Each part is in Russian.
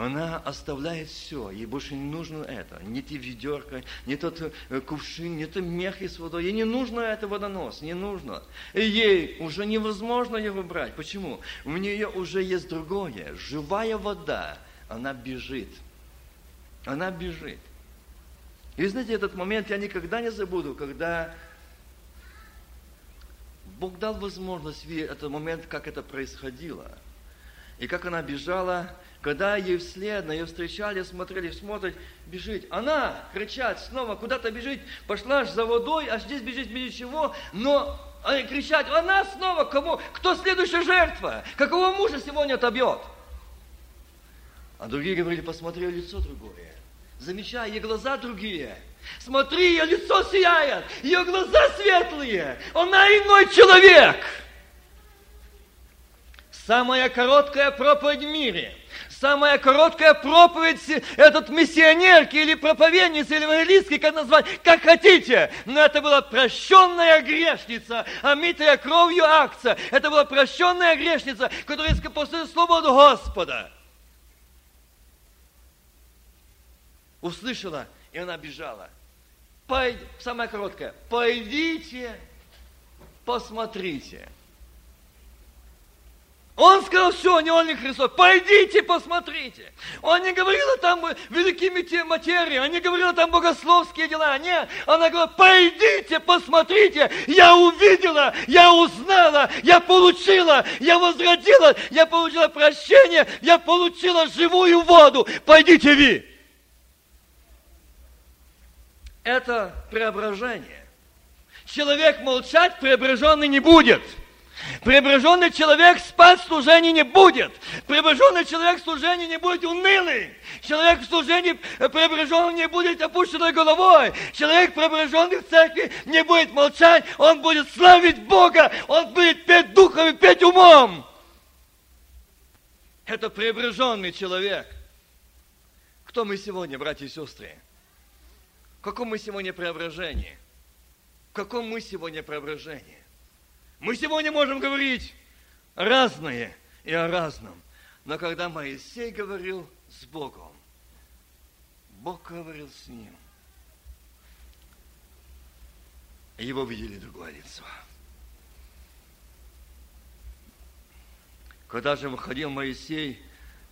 Она оставляет все, ей больше не нужно это, не те ведерко, не тот э, кувшин, не тот мех с водой, ей не нужно это водонос, не нужно. И ей уже невозможно его брать. Почему? У нее уже есть другое, живая вода, она бежит. Она бежит. И знаете, этот момент я никогда не забуду, когда Бог дал возможность видеть этот момент, как это происходило. И как она бежала, когда ей вслед, на ее встречали, смотрели, смотрят, бежит. Она кричать снова, куда-то бежит, пошла за водой, а здесь бежит без ничего, но они кричат, она снова, кого, кто следующая жертва? Какого мужа сегодня отобьет? А другие говорили, посмотри, лицо другое. Замечай, ее глаза другие. Смотри, ее лицо сияет, ее глаза светлые. Она иной человек. Самая короткая проповедь в мире – самая короткая проповедь этот миссионерки или проповедницы, или евангелистки, как назвать, как хотите. Но это была прощенная грешница, омитая кровью акция. Это была прощенная грешница, которая после свободу Господа. Услышала, и она бежала. Пойд... Самое короткое. Пойдите, посмотрите. Он сказал, все, не он не Христос, пойдите посмотрите. Он не говорил там великими материи, он не говорил там богословские дела, нет. Она говорила, пойдите посмотрите, я увидела, я узнала, я получила, я возродила, я получила прощение, я получила живую воду, пойдите ви. Это преображение. Человек молчать преображенный не будет – Преображенный человек спать в служении не будет. Преображенный человек в служении не будет унылый. Человек в служении преображенный не будет опущенной головой. Человек, преображенный в церкви, не будет молчать. Он будет славить Бога. Он будет петь духом и петь умом. Это преображенный человек. Кто мы сегодня, братья и сестры? В каком мы сегодня преображении? В каком мы сегодня преображении? Мы сегодня можем говорить разное и о разном. Но когда Моисей говорил с Богом, Бог говорил с ним. Его видели другое лицо. Когда же выходил Моисей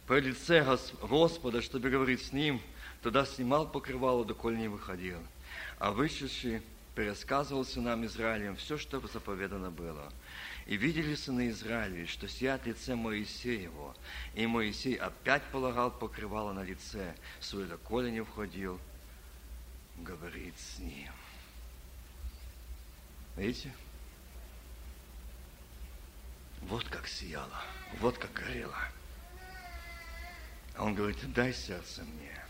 по лице Господа, чтобы говорить с ним, тогда снимал покрывало, доколе не выходил. А вышедший пересказывал сынам Израилем все, что заповедано было. И видели сыны Израилеве, что сият лице Моисеево, и Моисей опять полагал покрывало на лице, свой доколе не входил, говорит с ним. Видите? Вот как сияло, вот как горело. А он говорит, дай сердце мне.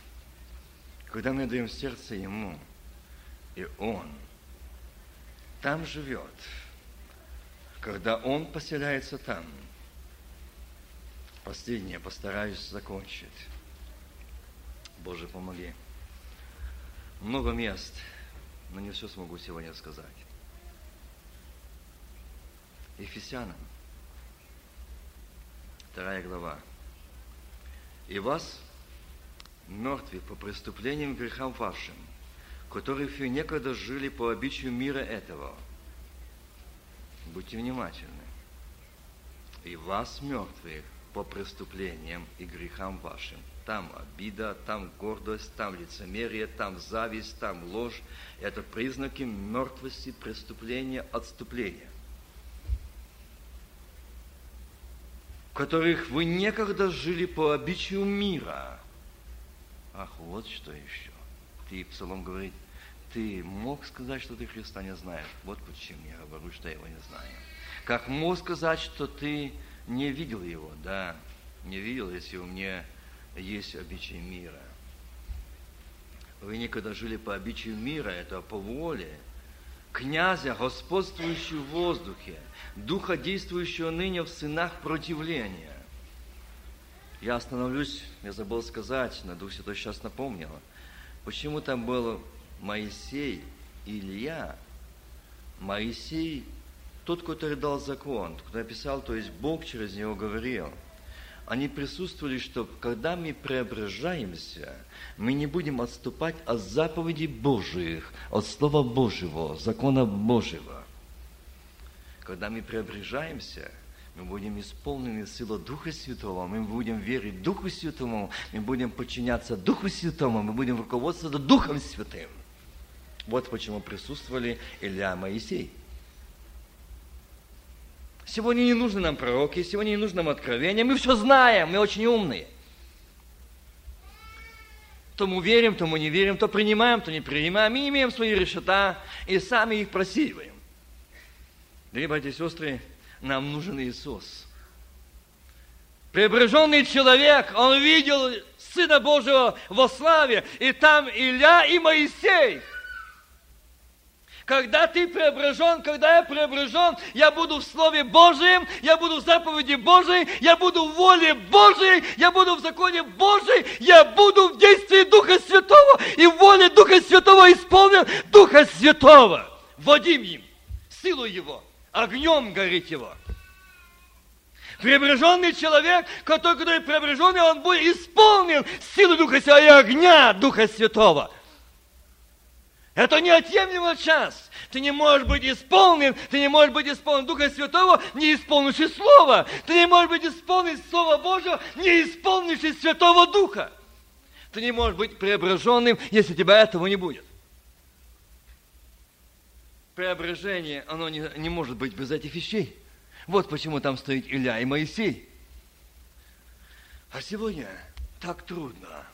Когда мы даем сердце ему, и он – там живет, когда Он поселяется там. Последнее постараюсь закончить. Боже, помоги. Много мест, но не все смогу сегодня сказать. Ефесянам, вторая глава. «И вас, мертвых по преступлениям грехам вашим, которые некогда жили по обычаю мира этого. Будьте внимательны. И вас, мертвых, по преступлениям и грехам вашим. Там обида, там гордость, там лицемерие, там зависть, там ложь. Это признаки мертвости, преступления, отступления. В которых вы некогда жили по обычаю мира. Ах, вот что еще ты, Псалом говорит, ты мог сказать, что ты Христа не знаешь. Вот почему я говорю, что я его не знаю. Как мог сказать, что ты не видел его? Да, не видел, если у меня есть обычай мира. Вы никогда жили по обычаю мира, это по воле князя, господствующего в воздухе, духа, действующего ныне в сынах противления. Я остановлюсь, я забыл сказать, на Дух Святой сейчас напомнил – Почему там был Моисей Илья? Моисей, тот, который дал закон, кто написал, то есть Бог через него говорил. они присутствовали, что когда мы преображаемся, мы не будем отступать от заповедей Божьих, от Слова Божьего, закона Божьего. Когда мы преображаемся, мы будем исполнены силой Духа Святого, мы будем верить Духу Святому, мы будем подчиняться Духу Святому, мы будем руководствоваться Духом Святым. Вот почему присутствовали Илья и Моисей. Сегодня не нужны нам пророки, сегодня не нужно нам откровения. Мы все знаем, мы очень умные. То мы верим, то мы не верим, то принимаем, то не принимаем. Мы имеем свои решета и сами их просеиваем. Дорогие братья и сестры, нам нужен Иисус. Преображенный человек, он видел Сына Божьего во славе, и там Илья и Моисей – когда ты преображен, когда я преображен, я буду в Слове Божьем, я буду в заповеди Божьей, я буду в воле Божьей, я буду в законе Божьей, я буду в действии Духа Святого и в воле Духа Святого исполнен Духа Святого. Водим им силу Его, огнем горит Его. Преображенный человек, который, который преображенный, он будет исполнен силу Духа Святого и огня Духа Святого – это неотъемлемая часть. Ты не можешь быть исполнен, ты не можешь быть исполнен Духа Святого, не исполнивший Слова. Ты не можешь быть исполнен Слова Божьего, не исполнивший Святого Духа. Ты не можешь быть преображенным, если тебя этого не будет. Преображение, оно не, не может быть без этих вещей. Вот почему там стоит Илья и Моисей. А сегодня так трудно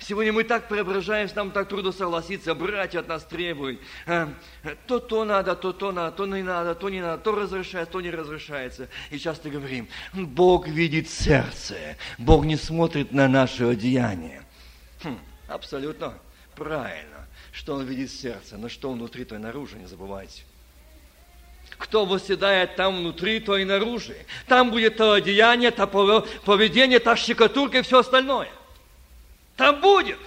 Сегодня мы так преображаемся, нам так трудно согласиться, братья от нас требуют. Э, то то надо, то то надо, то не надо, то не надо, то разрешается, то не разрешается. И часто говорим, Бог видит сердце, Бог не смотрит на наше одеяние. Хм, абсолютно правильно, что Он видит сердце, но что внутри, то и наружу, не забывайте. Кто восседает там внутри, то и наружу. Там будет то одеяние, то поведение, та щекотурка и все остальное. Там будет.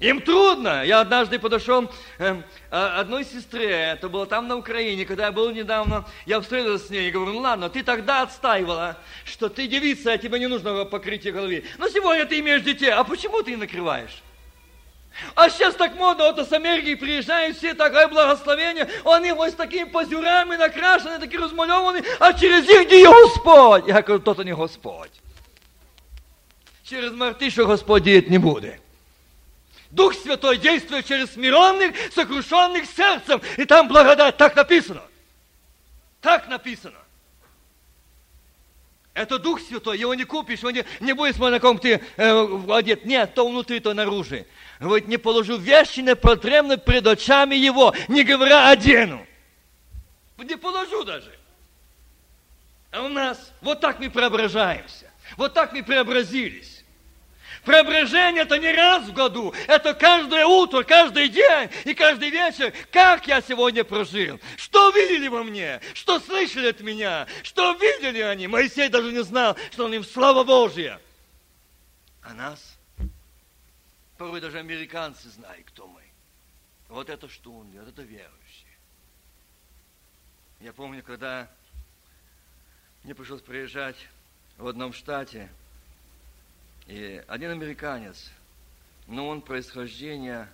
Им трудно. Я однажды подошел э, одной сестре, это было там на Украине, когда я был недавно, я встретился с ней и говорю, ну ладно, ты тогда отстаивала, что ты девица, а тебе не нужно покрытие головы. Но сегодня ты имеешь детей, а почему ты накрываешь? А сейчас так модно, вот с Америки приезжают все, такое благословение, они вот с такими позюрами накрашены, такие размалеваны, а через них где Господь? Я говорю, тот не Господь через мартишу Господь деять не будет. Дух Святой действует через смиренных, сокрушенных сердцем. И там благодать. Так написано. Так написано. Это Дух Святой, его не купишь, его не, не будет смотреть, на ком ты э, одет. Нет, то внутри, то наружу. Говорит, не положу вещи непотребны пред очами его, не говоря одену. Не положу даже. А у нас вот так мы преображаемся. Вот так мы преобразились. Преображение это не раз в году, это каждое утро, каждый день и каждый вечер. Как я сегодня прожил? Что видели во мне? Что слышали от меня? Что видели они? Моисей даже не знал, что он им слава Божья. А нас? Порой даже американцы знают, кто мы. Вот это что он, вот это верующие. Я помню, когда мне пришлось приезжать в одном штате – и один американец, но он происхождение,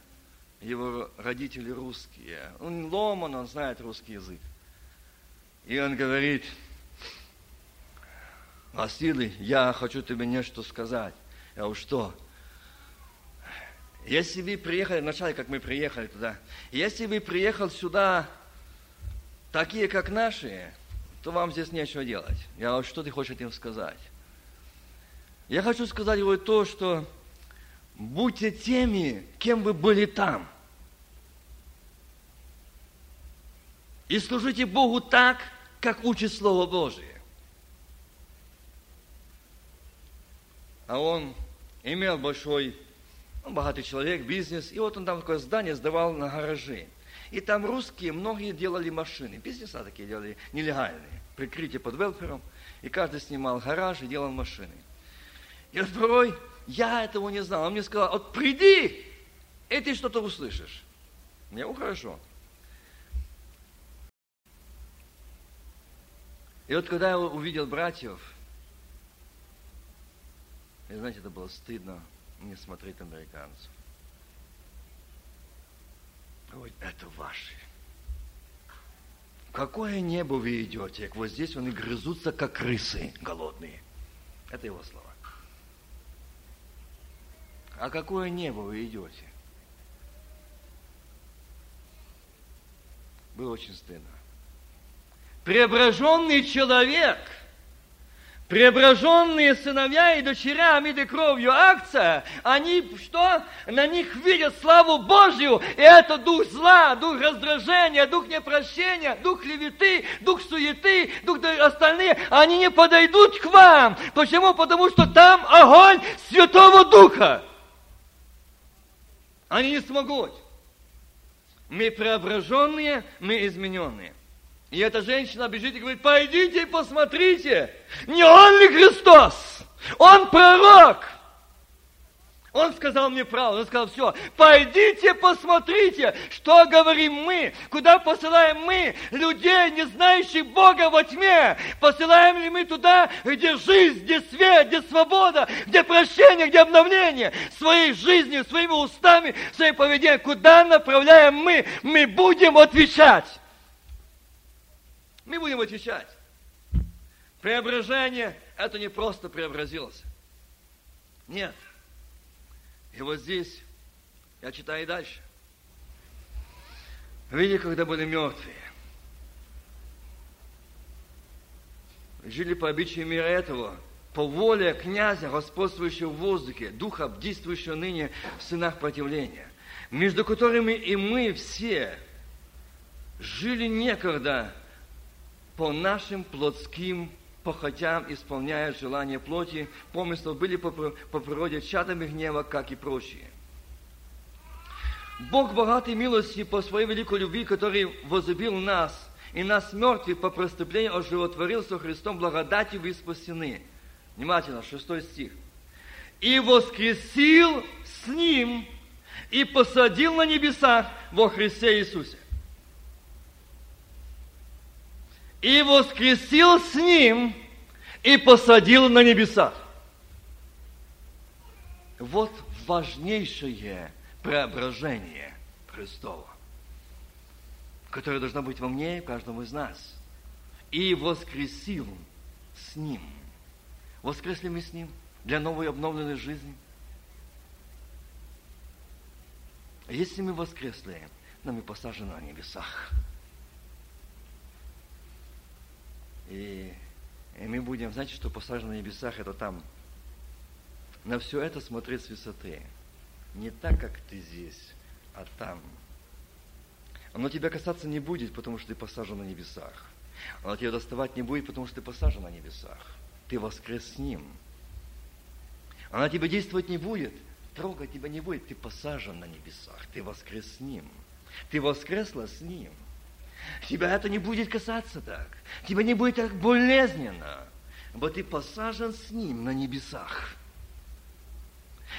его родители русские. Он ломан, он знает русский язык. И он говорит, Василий, я хочу тебе нечто сказать. Я говорю, что? Если вы приехали, вначале, как мы приехали туда, если вы приехал сюда такие, как наши, то вам здесь нечего делать. Я говорю, что ты хочешь этим сказать? Я хочу сказать вот то, что будьте теми, кем вы были там. И служите Богу так, как учит Слово Божие. А он имел большой, он ну, богатый человек, бизнес, и вот он там такое здание сдавал на гаражи. И там русские многие делали машины, бизнеса такие делали нелегальные, прикрытие под велфером, и каждый снимал гараж и делал машины. И вот порой я этого не знал. Он мне сказал, вот приди, и ты что-то услышишь. Мне ну, хорошо. И вот когда я увидел братьев, И знаете, это было стыдно не смотреть американцев. Ой, это ваши. Какое небо вы идете? Вот здесь они грызутся, как крысы голодные. Это его слова. А какое небо вы идете? Было очень стыдно. Преображенный человек – Преображенные сыновья и дочеря, омиты кровью акция, они что? На них видят славу Божью, и это дух зла, дух раздражения, дух непрощения, дух клеветы, дух суеты, дух остальные, они не подойдут к вам. Почему? Потому что там огонь Святого Духа. Они не смогут. Мы преображенные, мы измененные. И эта женщина бежит и говорит, пойдите и посмотрите, не он ли Христос? Он пророк. Он сказал мне правду, он сказал, все, пойдите посмотрите, что говорим мы, куда посылаем мы людей, не знающих Бога во тьме. Посылаем ли мы туда, где жизнь, где свет, где свобода, где прощение, где обновление своей жизнью, своими устами, своим поведением. Куда направляем мы? Мы будем отвечать. Мы будем отвечать. Преображение – это не просто преобразился. Нет. И вот здесь, я читаю дальше. Видите, когда были мертвые, жили по обычаю мира этого, по воле князя, господствующего в воздухе, духа, действующего ныне в сынах противления, между которыми и мы все жили некогда по нашим плотским похотям, исполняя желания плоти, помыслов, были по, по природе чадами гнева, как и прочие. Бог богатой милости по своей великой любви, который возлюбил нас, и нас мертвых по преступлению оживотворил со Христом благодатью вы спасены. Внимательно, шестой стих. И воскресил с Ним, и посадил на небесах во Христе Иисусе. И воскресил с ним и посадил на небесах. Вот важнейшее преображение Христова, которое должно быть во мне и в каждом из нас. И воскресил с Ним. Воскресли мы с Ним для новой обновленной жизни. Если мы воскресли, нам и посажены на небесах. И, и мы будем, знаете, что посажено на небесах, это там. На все это смотреть с высоты. Не так, как ты здесь, а там. Оно тебя касаться не будет, потому что ты посажен на небесах. Оно тебя доставать не будет, потому что ты посажен на небесах. Ты воскрес с Ним. Она тебе действовать не будет, трогать тебя не будет. Ты посажен на небесах, ты воскрес с Ним. Ты воскресла с Ним. Тебя это не будет касаться так. Тебя не будет так болезненно. Бо ты посажен с Ним на небесах.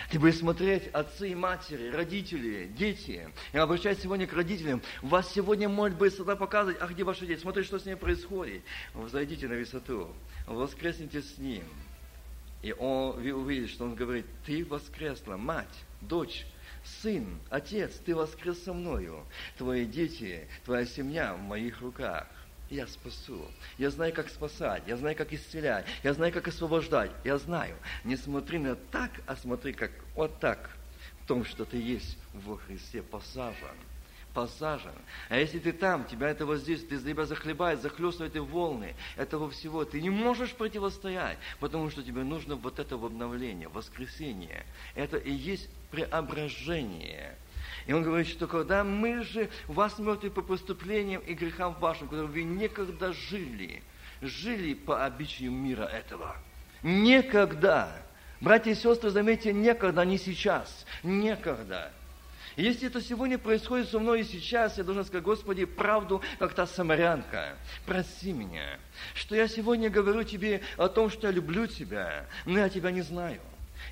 Ты будешь смотреть отцы и матери, родители, дети. Я обращаюсь сегодня к родителям. У вас сегодня быть сюда показывать, а где ваши дети? Смотрите, что с ними происходит. Вы зайдите на высоту, воскресните с ним. И он, вы увидите, что он говорит, ты воскресла, мать, дочь, Сын, Отец, Ты воскрес со мною. Твои дети, Твоя семья в моих руках. Я спасу. Я знаю, как спасать. Я знаю, как исцелять. Я знаю, как освобождать. Я знаю. Не смотри на так, а смотри как вот так. В том, что ты есть во Христе посажен посажен. А если ты там, тебя это вот здесь, ты тебя захлебает, захлестывает и волны этого всего, ты не можешь противостоять, потому что тебе нужно вот это обновление, воскресение. Это и есть преображение. И он говорит, что когда мы же, вас мертвы по преступлениям и грехам вашим, которые вы некогда жили, жили по обычаю мира этого. Некогда. Братья и сестры, заметьте, некогда, не сейчас. Некогда. Если это сегодня происходит со мной и сейчас, я должен сказать, Господи, правду, как та самарянка. Прости меня, что я сегодня говорю Тебе о том, что я люблю Тебя, но я Тебя не знаю.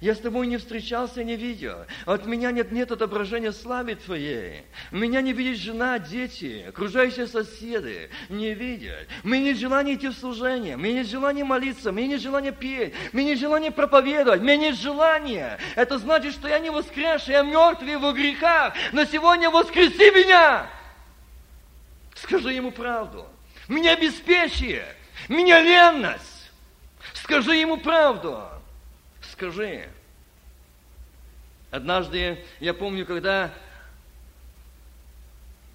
Я с тобой не встречался, не видел. От меня нет, нет отображения славы Твоей. Меня не видит жена, дети, окружающие соседи. Не видят. Мне нет желания идти в служение. Мне нет желания молиться. Мне нет желания петь. Мне нет желания проповедовать. Мне нет желания. Это значит, что я не воскресший, я мертвый в грехах. Но сегодня воскреси меня. Скажи ему правду. Меня беспечие. Меня ленность. Скажи ему правду скажи. Однажды, я помню, когда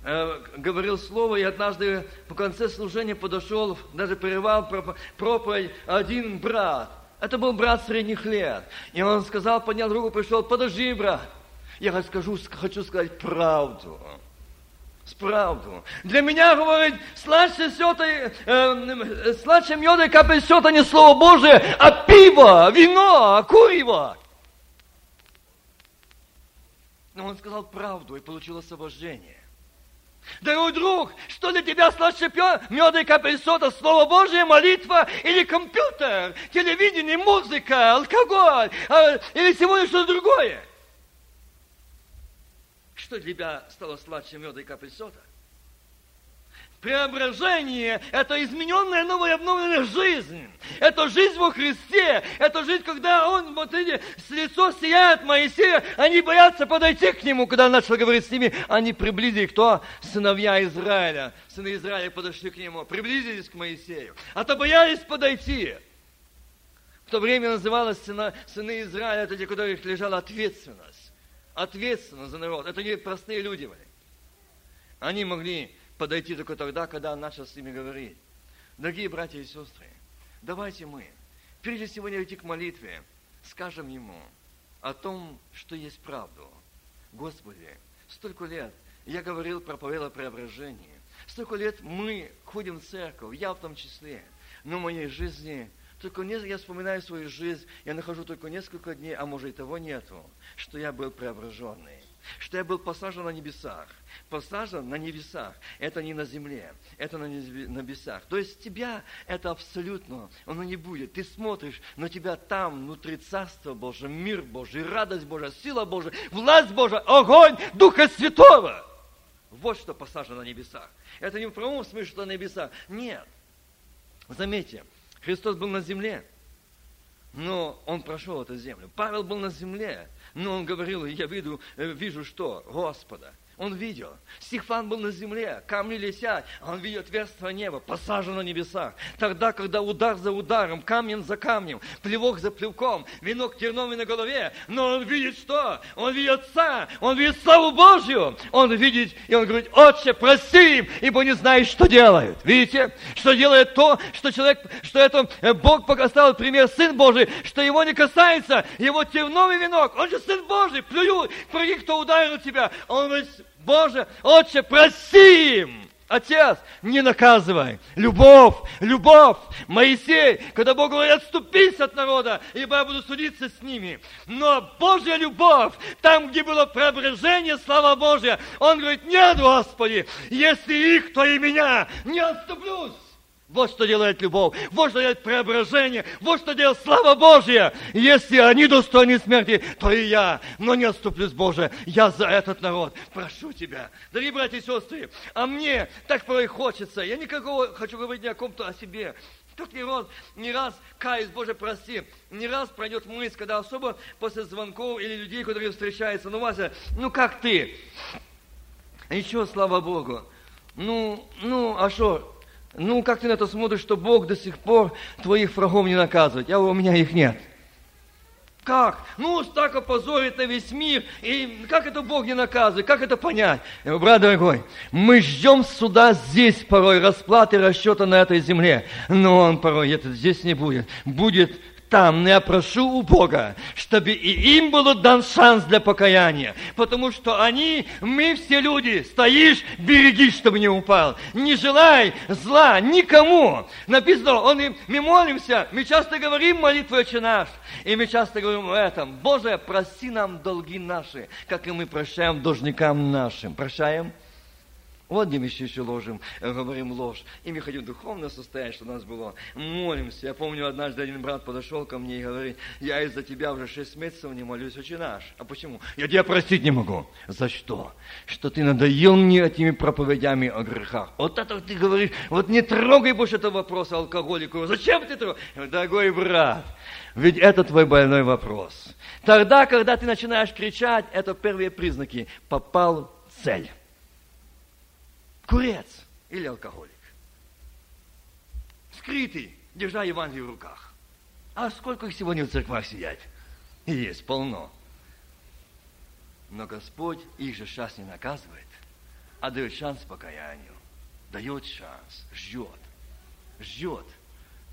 э, говорил слово, и однажды по конце служения подошел, даже прервал проповедь один брат. Это был брат средних лет. И он сказал, поднял руку, пришел, подожди, брат. Я скажу, хочу сказать правду. С правду. Для меня, говорит, сладче сета, э, э, меда и капель сета не Слово Божие, а пиво, вино, курево. Но он сказал правду и получил освобождение. Дорогой друг, что для тебя сладче меда и капель сота, Слово Божие, молитва или компьютер, телевидение, музыка, алкоголь а, или сегодня что-то другое? Что для тебя стало сладче меда и капель сота? Преображение – это измененная, новая, обновленная жизнь. Это жизнь во Христе. Это жизнь, когда Он, вот эти, с лицо сияет Моисея, они боятся подойти к Нему, когда он начал говорить с ними. Они приблизились, кто? Сыновья Израиля. Сыны Израиля подошли к Нему, приблизились к Моисею. А то боялись подойти. В то время называлось сына, сыны Израиля, это те, у которых лежала ответственность. Ответственность за народ. Это не простые люди были. Они могли подойти только тогда, когда он начал с ними говорить. Дорогие братья и сестры, давайте мы, прежде всего не идти к молитве, скажем ему о том, что есть правду. Господи, столько лет я говорил, проповедовал преображение. Столько лет мы ходим в церковь, я в том числе. Но в моей жизни, только не, я вспоминаю свою жизнь, я нахожу только несколько дней, а может и того нету, что я был преображенный что я был посажен на небесах. Посажен на небесах. Это не на земле, это на небесах. То есть тебя это абсолютно, оно не будет. Ты смотришь, но тебя там, внутри Царства Божьего, мир Божий, радость Божия, сила Божия, власть Божия, огонь Духа Святого. Вот что посажено на небесах. Это не в прямом смысле, что на небесах. Нет. Заметьте, Христос был на земле, но Он прошел эту землю. Павел был на земле, но он говорил, я вижу, э, вижу что? Господа. Он видел. Стефан был на земле, камни летят, а он видит отверстие неба, посажен на небесах. Тогда, когда удар за ударом, камень за камнем, плевок за плевком, венок терновый на голове, но он видит что? Он видит Отца, он видит славу Божью. Он видит, и он говорит, Отче, прости им, ибо не знает, что делают. Видите? Что делает то, что человек, что это э, Бог поставил пример Сын Божий, что его не касается, его терновый венок, он же Сын Божий, плюют, про кто ударил тебя. Он говорит, Боже, Отче, прости им! Отец, не наказывай. Любовь, любовь. Моисей, когда Бог говорит, отступись от народа, ибо я буду судиться с ними. Но Божья любовь, там, где было преображение, слава Божья, Он говорит, нет, Господи, если их, то и меня, не отступлюсь. Вот что делает любовь, вот что делает преображение, вот что делает слава Божья. Если они достойны смерти, то и я. Но не отступлюсь, Боже, я за этот народ. Прошу Тебя. Дорогие братья и сестры, а мне так порой хочется. Я никакого хочу говорить не о ком-то, о себе. Тут не раз, не раз каюсь, Боже, прости, не раз пройдет мысль, когда особо после звонков или людей, которые встречаются, ну, Вася, ну как ты? Ничего, слава Богу. Ну, ну, а что, ну, как ты на это смотришь, что Бог до сих пор твоих врагов не наказывает? Я, у меня их нет. Как? Ну, так опозорит на весь мир. И как это Бог не наказывает? Как это понять? Говорю, брат дорогой, мы ждем суда здесь порой, расплаты расчета на этой земле. Но он порой это здесь не будет. Будет там, я прошу у Бога, чтобы и им был дан шанс для покаяния, потому что они, мы все люди, стоишь, береги, чтобы не упал, не желай зла никому. Написано, он, и мы молимся, мы часто говорим молитву «Отче наш», и мы часто говорим о этом, Боже, прости нам долги наши, как и мы прощаем должникам нашим. Прощаем? Вот где мы еще ложим, э, говорим ложь. И мы хотим духовное состояние, что у нас было. Молимся. Я помню, однажды один брат подошел ко мне и говорит, я из-за тебя уже шесть месяцев не молюсь, очень наш. А почему? Я тебя простить не могу. За что? Что ты надоел мне этими проповедями о грехах. Вот это ты говоришь, вот не трогай больше этого вопроса алкоголику. Зачем ты трогаешь? Дорогой брат, ведь это твой больной вопрос. Тогда, когда ты начинаешь кричать, это первые признаки. Попал в цель курец или алкоголик. Скрытый, держа Евангелие в руках. А сколько их сегодня в церквах сидят? Есть, полно. Но Господь их же сейчас не наказывает, а дает шанс покаянию. Дает шанс, ждет. Ждет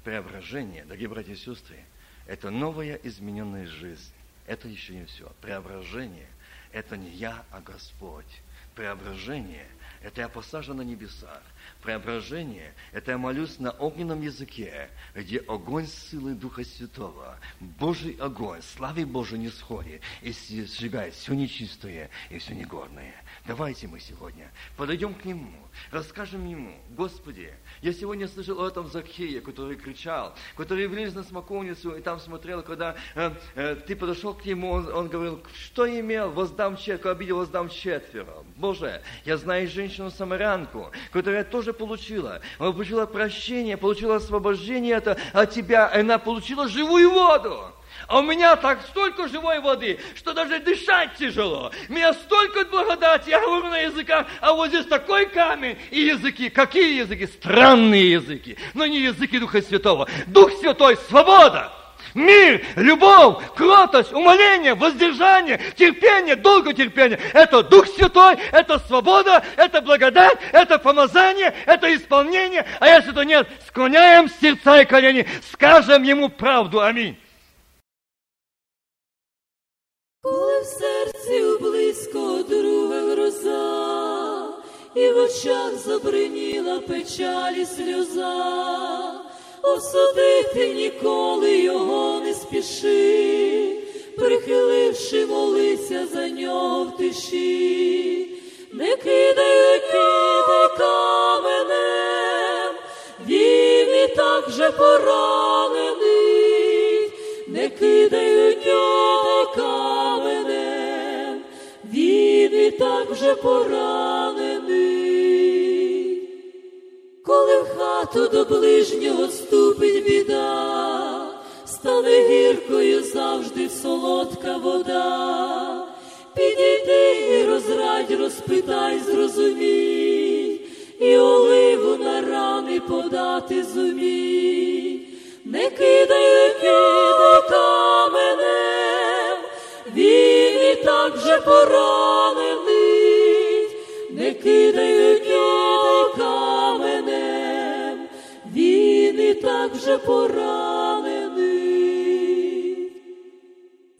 преображение, дорогие братья и сестры. Это новая измененная жизнь. Это еще не все. Преображение – это не я, а Господь. Преображение это я посажен на небесах. Преображение – это я молюсь на огненном языке, где огонь силы Духа Святого, Божий огонь, славе Божией не сходит и сжигает все нечистое и все негодное. Давайте мы сегодня подойдем к Нему, расскажем Ему, Господи, я сегодня слышал о этом Закхее, который кричал, который влез на смоковницу и там смотрел, когда э, э, ты подошел к Нему, он, он говорил, что имел, воздам четверо, обидел, воздам четверо. Боже, я знаю женщину-самарянку, которая тоже получила, она получила прощение, получила освобождение от, от тебя, она получила живую воду. А у меня так столько живой воды, что даже дышать тяжело. Меня столько благодати, я говорю на языках, а вот здесь такой камень и языки. Какие языки? Странные языки, но не языки Духа Святого. Дух Святой – свобода мир, любовь, кротость, умоление, воздержание, терпение, долготерпение. Это Дух Святой, это свобода, это благодать, это помазание, это исполнение. А если то нет, склоняем сердца и колени, скажем Ему правду. Аминь. Коли в серці близько друга гроза, і в очах забриніла печалі сльоза, осудити ніколи його не спіши, прихиливши, молися за нього в тиші, не кидай, кидай каменем, він і так же поранений, не кидай, кидай і так вже поранений. Коли в хату до ближнього ступить біда, стане гіркою завжди солодка вода, підійди і розрадь, розпитай, зрозумій, і оливу на рани подати зумій, не кидай, не кидай і так поранений, не не кидай каменем, він і так же поранений.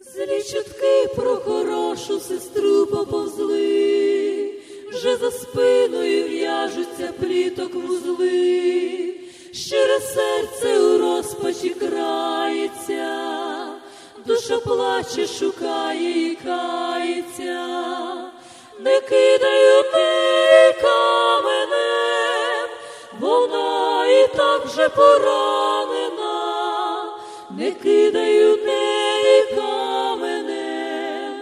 Злі чутки про хорошу сестру поповзли, вже за спиною в'яжуться пліток вузли, щире серце у розпачі крається, душа плаче, шукає і кається, не кидаю ти каменем, вона і так же поранена, не кидаю неї каменем,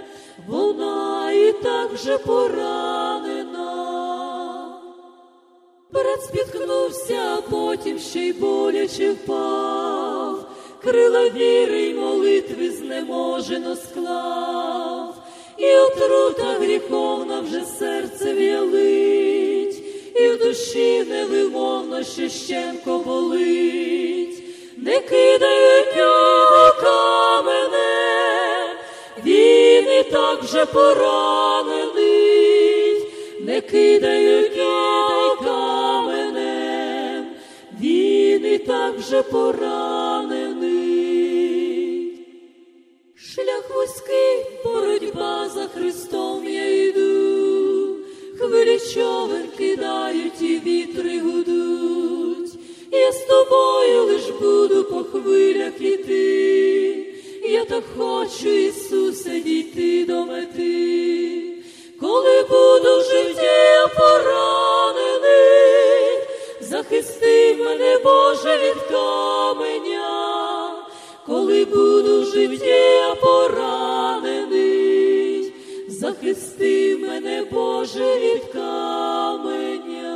вона і так же поранена. Брат спіткнувся, потім ще й боляче впав, крила віри й молитви знеможено склав, і отрута гріховна вже серце в'ялить, і в душі невимовно ще щемко болить, не кидай нього каменем, він і так вже поранений, не кидай, кидай каменем, він і так вже поранений. Шлях вузький, боротьба за Христом я йду, хвилі човен кидають і вітри гудуть, я з тобою лиш буду по хвилях іти, я так хочу, Ісусе, дійти до мети, коли буду в житті поранений, захисти мене, Боже, від каменя коли буду в поранений, захисти мене, Боже, від каменя.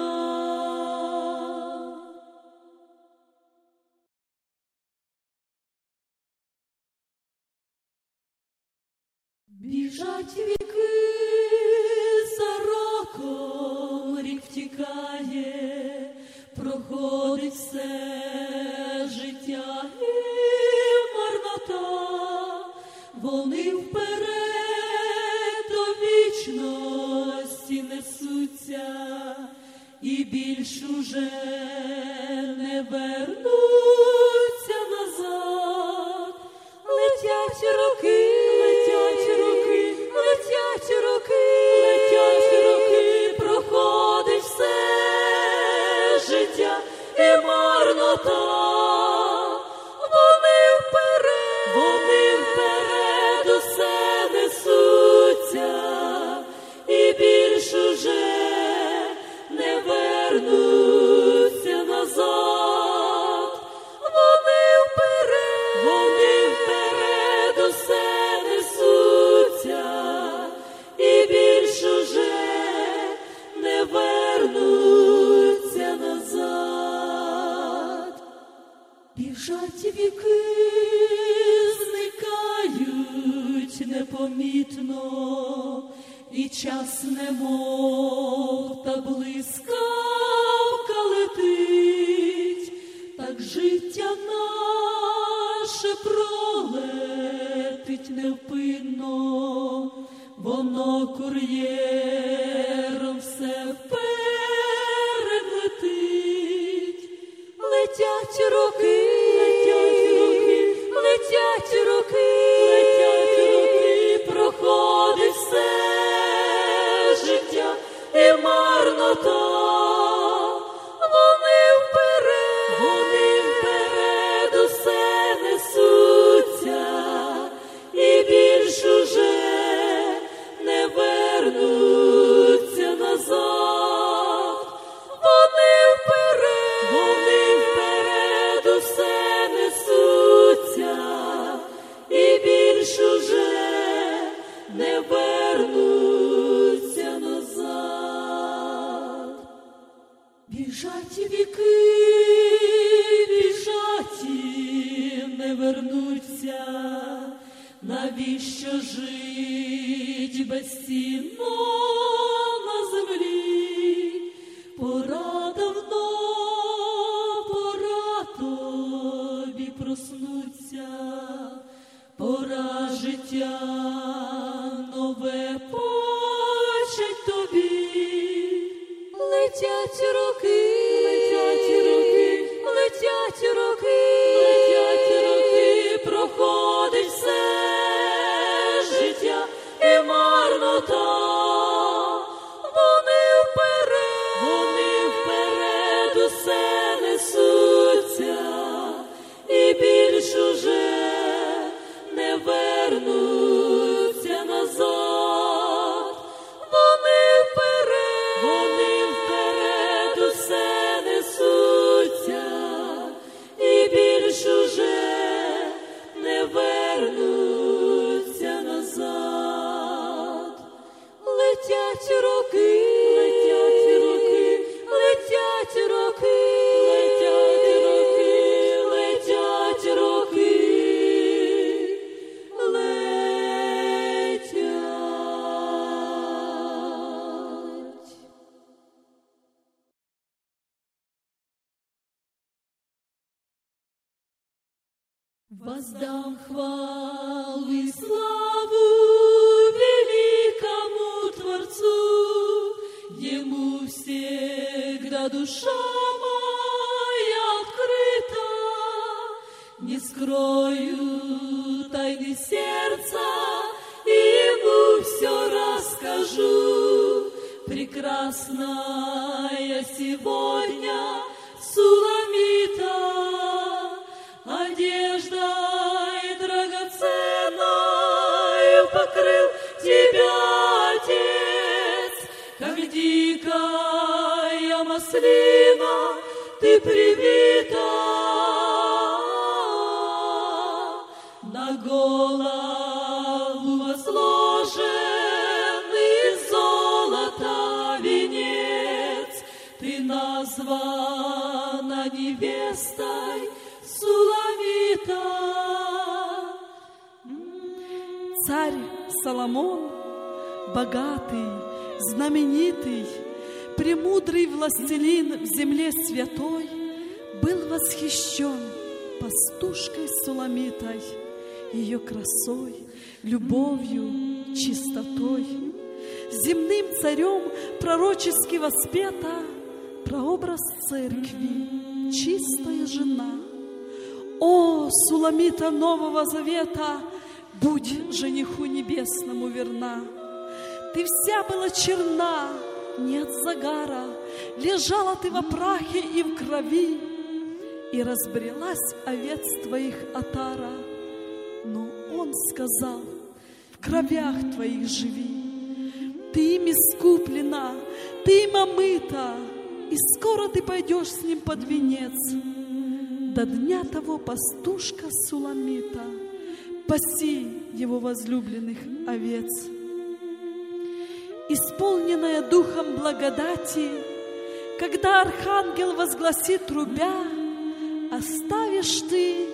Біжать від Соломон, богатый, знаменитый, премудрый властелин в земле святой, был восхищен пастушкой Суламитой, ее красой, любовью, чистотой. Земным царем пророчески воспета прообраз церкви, чистая жена. О, Суламита Нового Завета, будь жениху небесному верна. Ты вся была черна, не от загара, лежала ты во прахе и в крови, и разбрелась овец твоих отара. Но он сказал, в кровях твоих живи, ты ими скуплена, ты им омыта, и скоро ты пойдешь с ним под венец. До дня того пастушка Суламита паси его возлюбленных овец. Исполненная духом благодати, когда архангел возгласит трубя, оставишь ты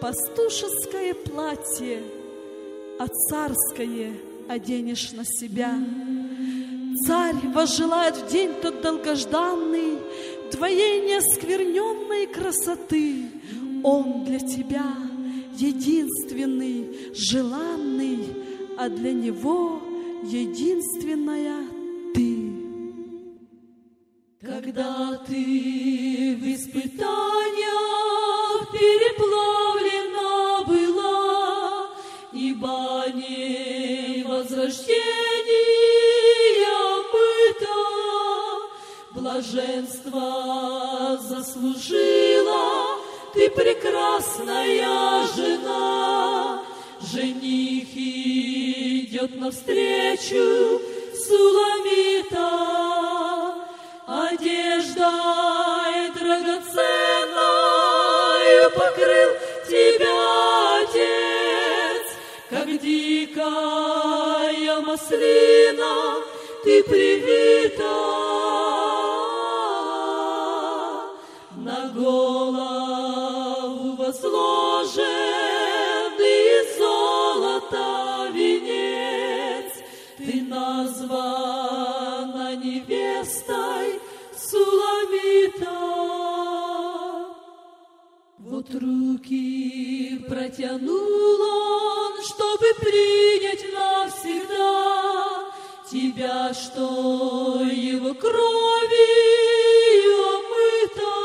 пастушеское платье, а царское оденешь на себя. Царь возжелает в день тот долгожданный Твоей неоскверненной красоты. Он для тебя единственный, желанный, а для него единственная ты. Когда ты в испытаниях переплавлена была, и баней возрождения мыта, блаженство заслужила ты прекрасная жена. Жених идет навстречу Суламита, одеждой драгоценной покрыл тебя Отец, как дикая маслина ты привита. На голову Вот руки протянул он, чтобы принять навсегда тебя, что его кровью омыто,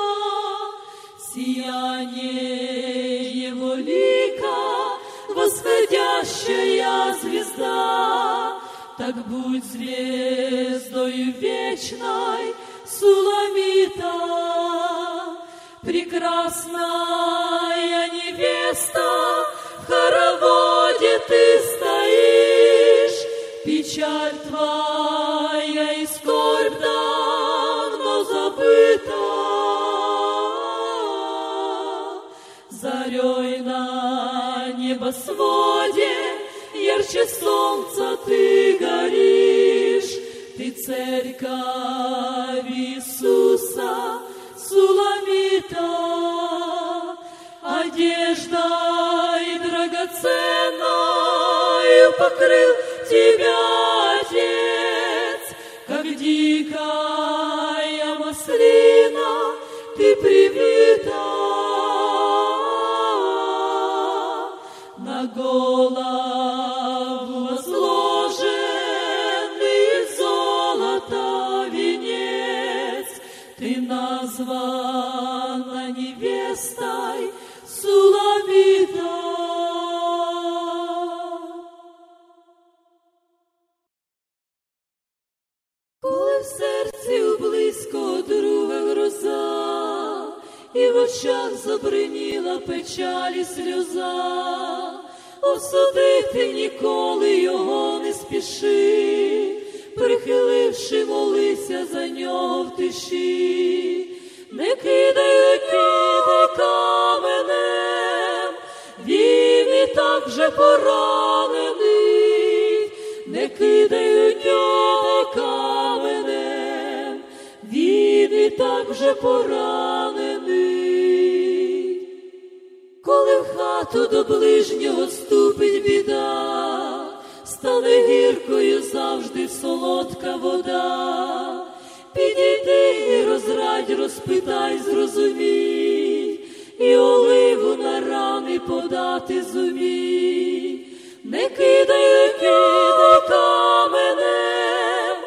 сияние его лика, восходящая звезда. Так будь звездою вечной, Суламита, прекрасная невеста, в хороводе ты стоишь, печаль твоя и скорбь давно забыта. Зарей на небосводе ярче солнца ты горишь, ты церковь Иисуса, Суламита, одеждой драгоценной покрыл тебя Отец, как дикая маслина ты привита. На голову забриніла печаль і сльоза, осудити ніколи його не спіши, прихиливши, молися за нього в тиші, не кидай, кидай каменем, він і так же поранений, не кидають його каменем, він і так вже поранений. Хату до ближнього ступить біда, стане гіркою завжди солодка вода. Підійди і розрадь, розпитай, зрозумій, і оливу на рани подати зумій. Не кидай, не кидай каменем,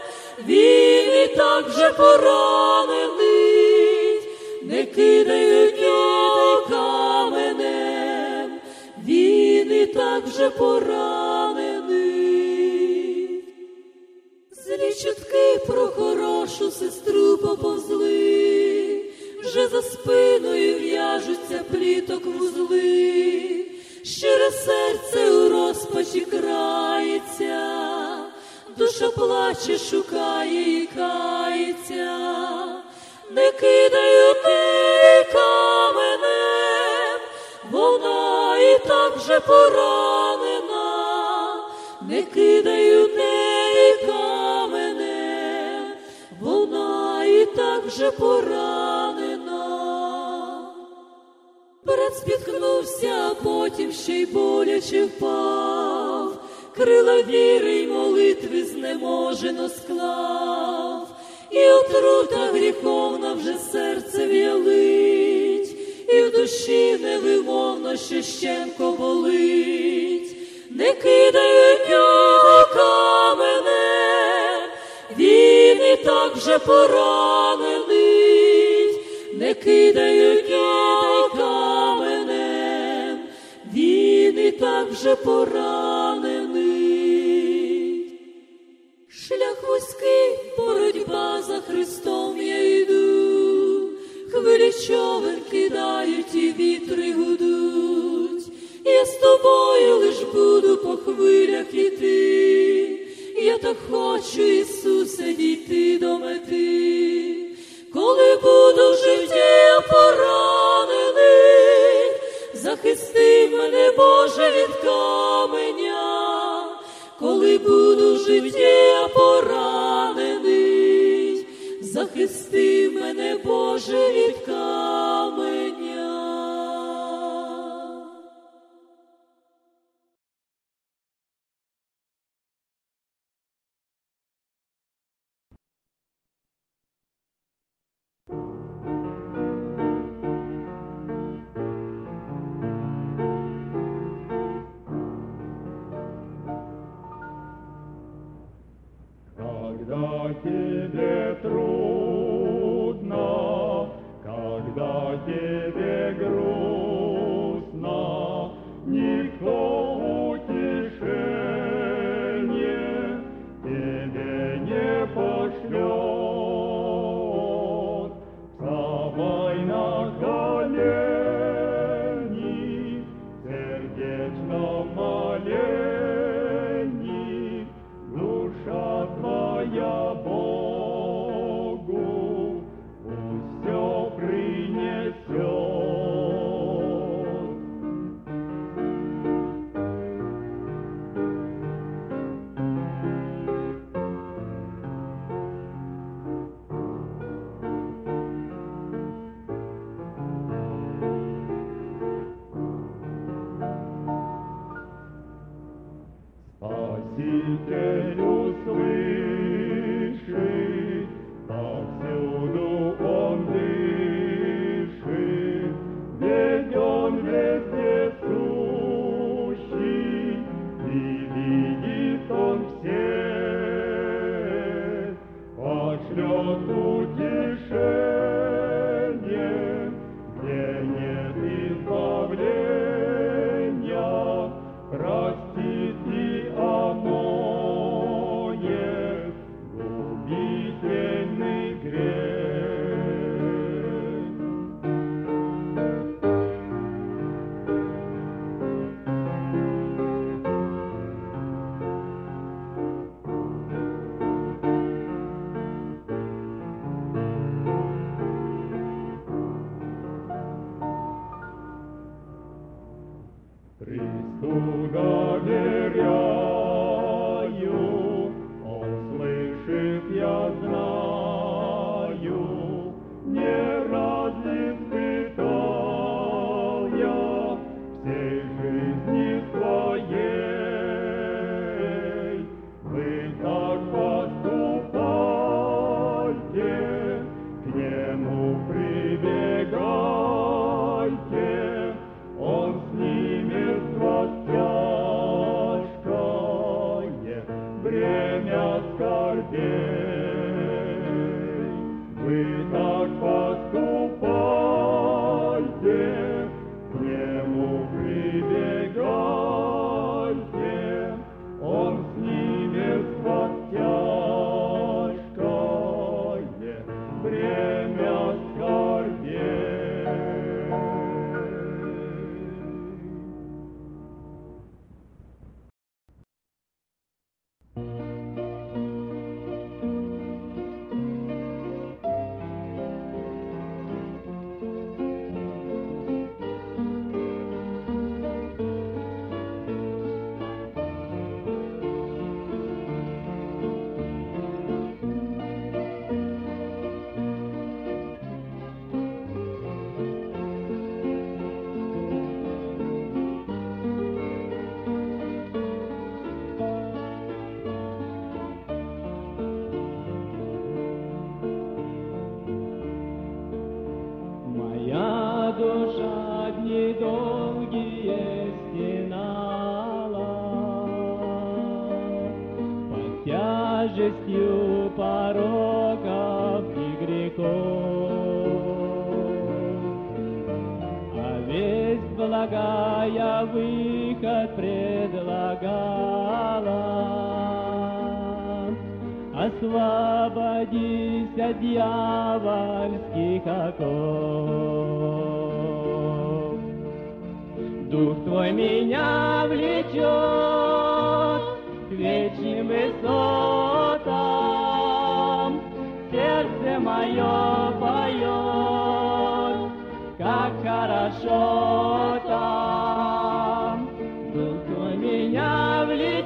він і так же поранений, не кидай так же поранений. Злі чутки про хорошу сестру поповзли, вже за спиною в'яжуться пліток вузли, щире серце у розпачі крається, душа плаче, шукає і кається, не кидаю ти каменем, так же поранена, не кидаю неї каменем, вона і так же поранена. Брат спіткнувся, потім ще й боляче впав, крила віри й молитви знеможено склав, і отрута гріховна вже серце в'ялить, і в душі невимовно щещенко болить, не кидай нього каменем, він і так вже поранений, не кидай нього каменем, він і так вже поранений. Шлях вузький, боротьба за Христом хвилі кидають і вітри гудуть, я з тобою лиш буду по хвилях іти, я так хочу, Ісусе, дійти до мети, коли буду в житті поранений, захисти мене, Боже, від каменя, коли буду в житті Tu daneria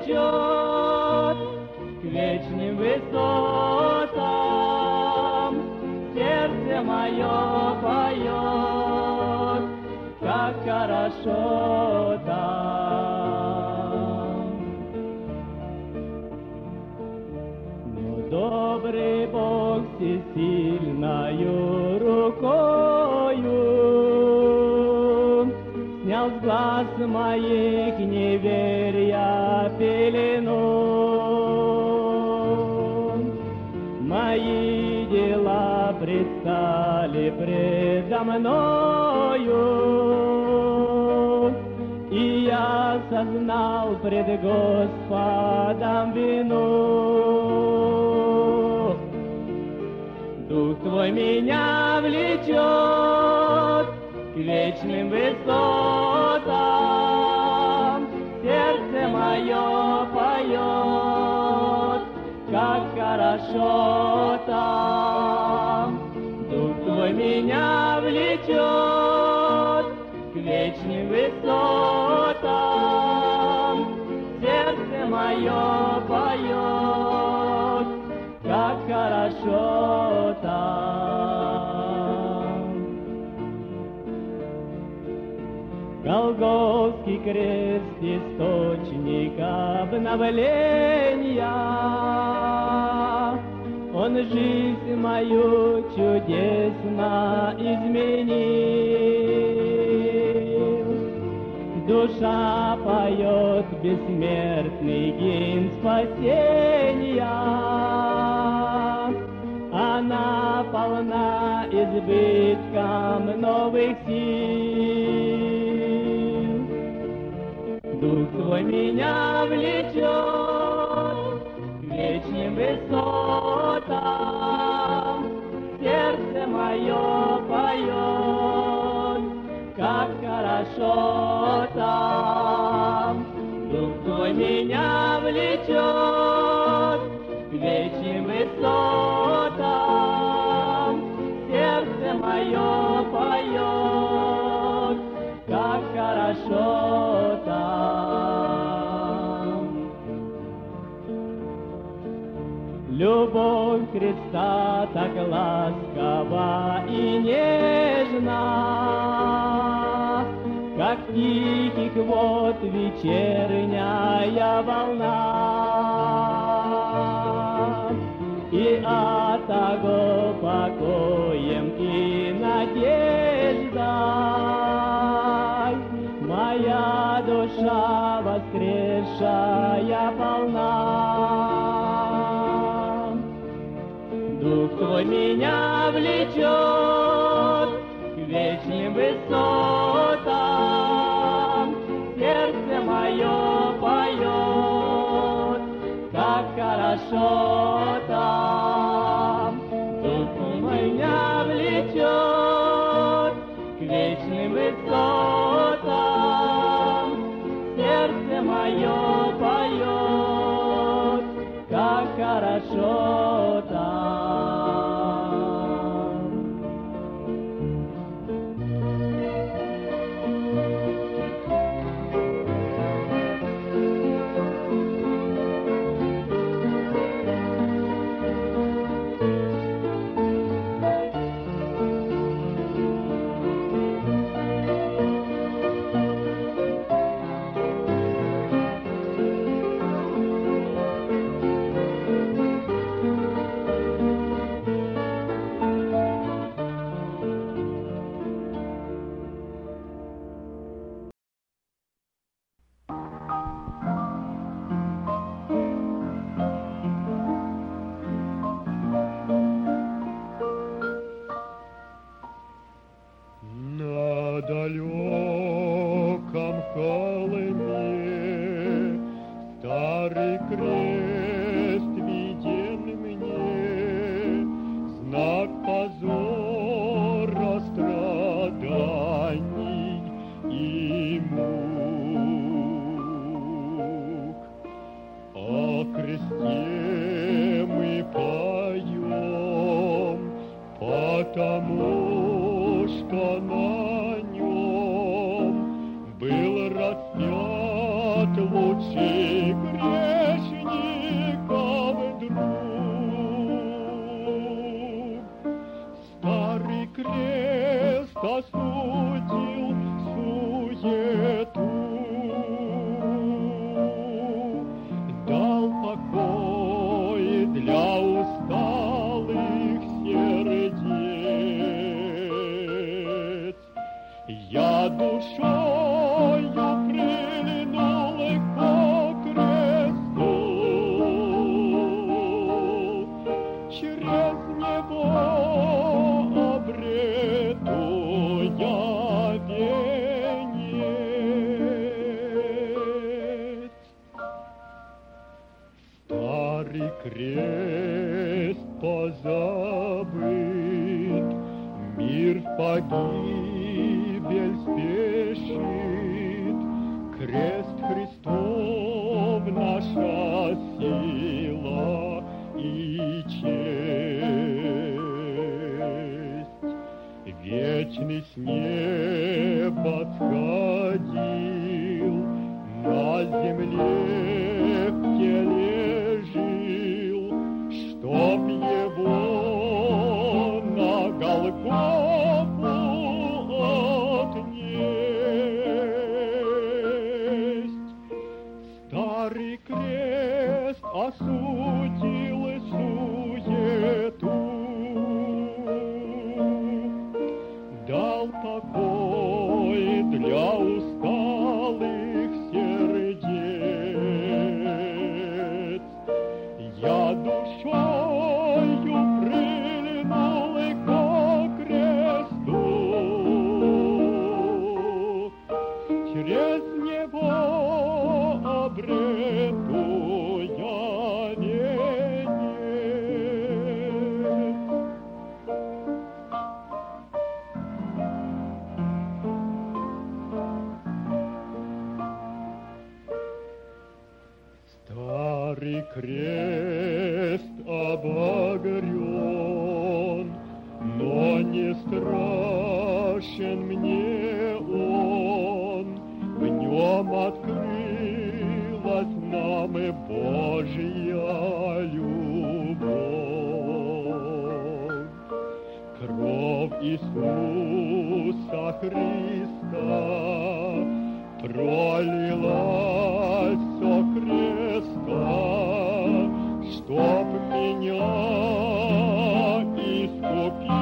влечет к вечным высотам. Сердце мое поет, как хорошо там. Но добрый Бог всесильною рукою Снял с глаз моих неверия мною, И я сознал пред Господом вину. Дух Твой меня влечет к вечным высотам. Сердце мое поет, как хорошо высотам. Сердце мое поет, как хорошо там. Голгофский крест, источник обновления, Он жизнь мою чудесно изменил. Душа поет бессмертный гимн спасения. Она полна избытком новых сил. Дух Твой меня влечет к вечным высотам. Сердце мое поет, как хорошо там. Дух Твой меня влечет к вечным высотам. Сердце мое поет, как хорошо там. Любовь Христа так ласкова и нежна, как тихих вод вечерняя волна. И от того покоем и надеждой Моя душа воскресшая полна. Дух твой меня влечет к вечным высотам, Oh. 母亲 нем открылась нам и Божья любовь. Кровь Иисуса Христа пролилась со креста, чтоб меня искупить.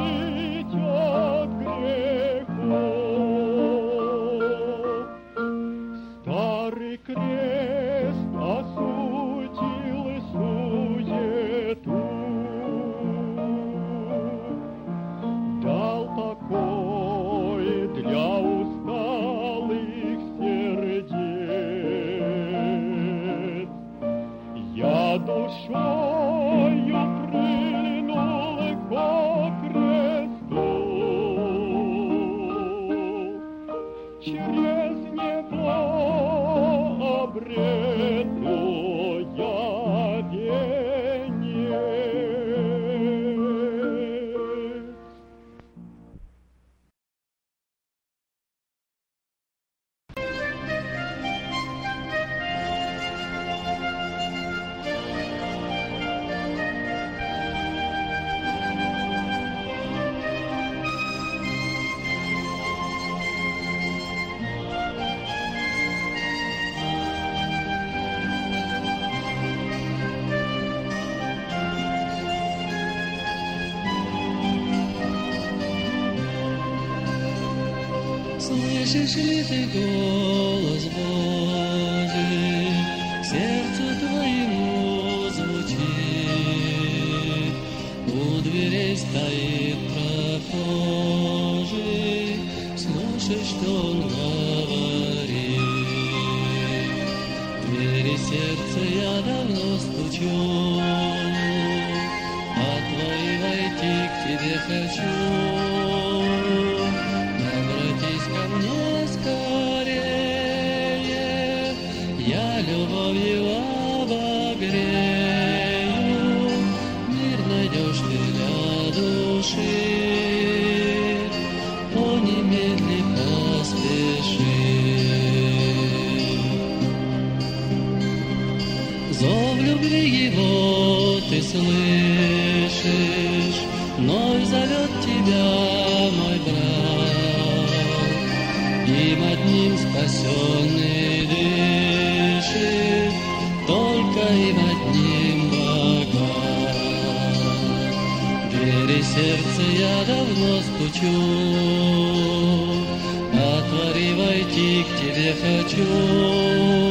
немедли поспеши. Зов любви его ты слышишь, Вновь зовет тебя мой брат, Им одним спасенный дышит, Только им одним богат. Двери сердца я давно стучу, 解和救。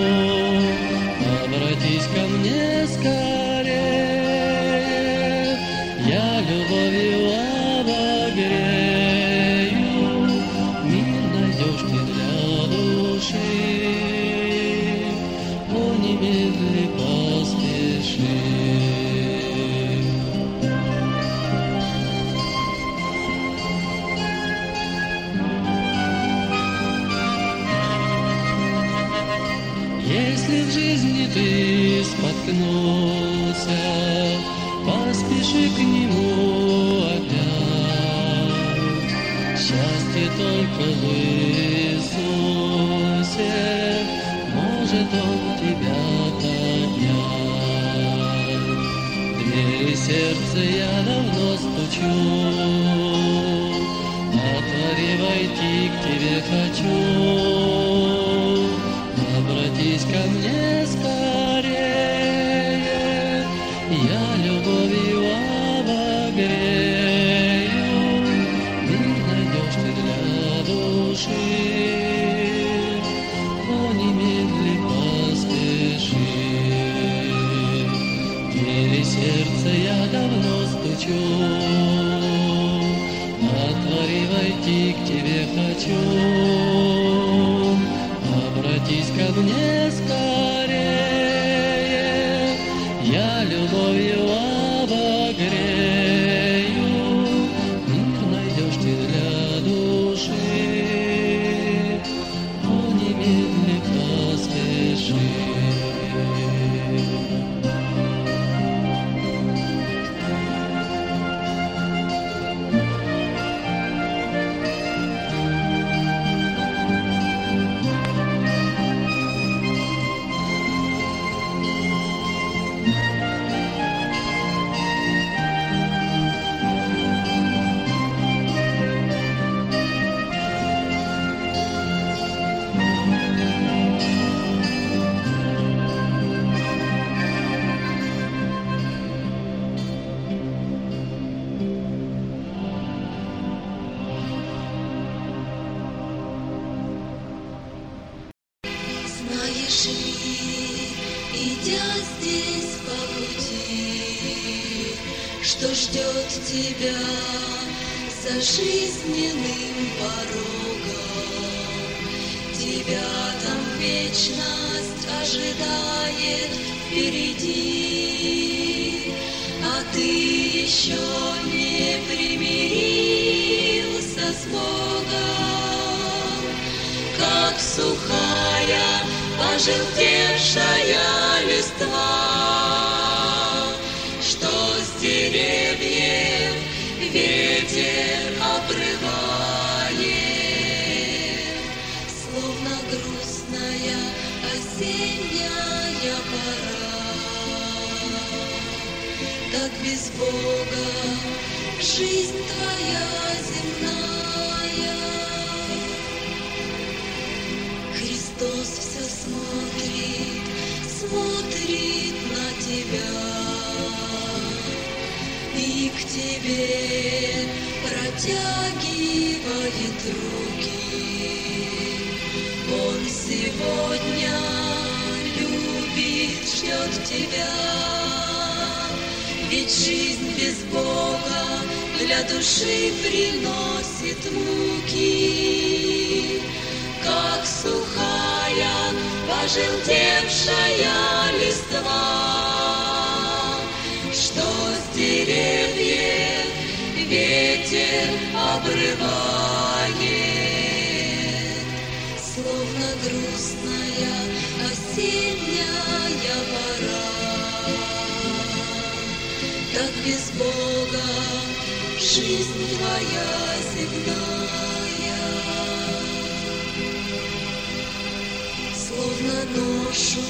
Ношу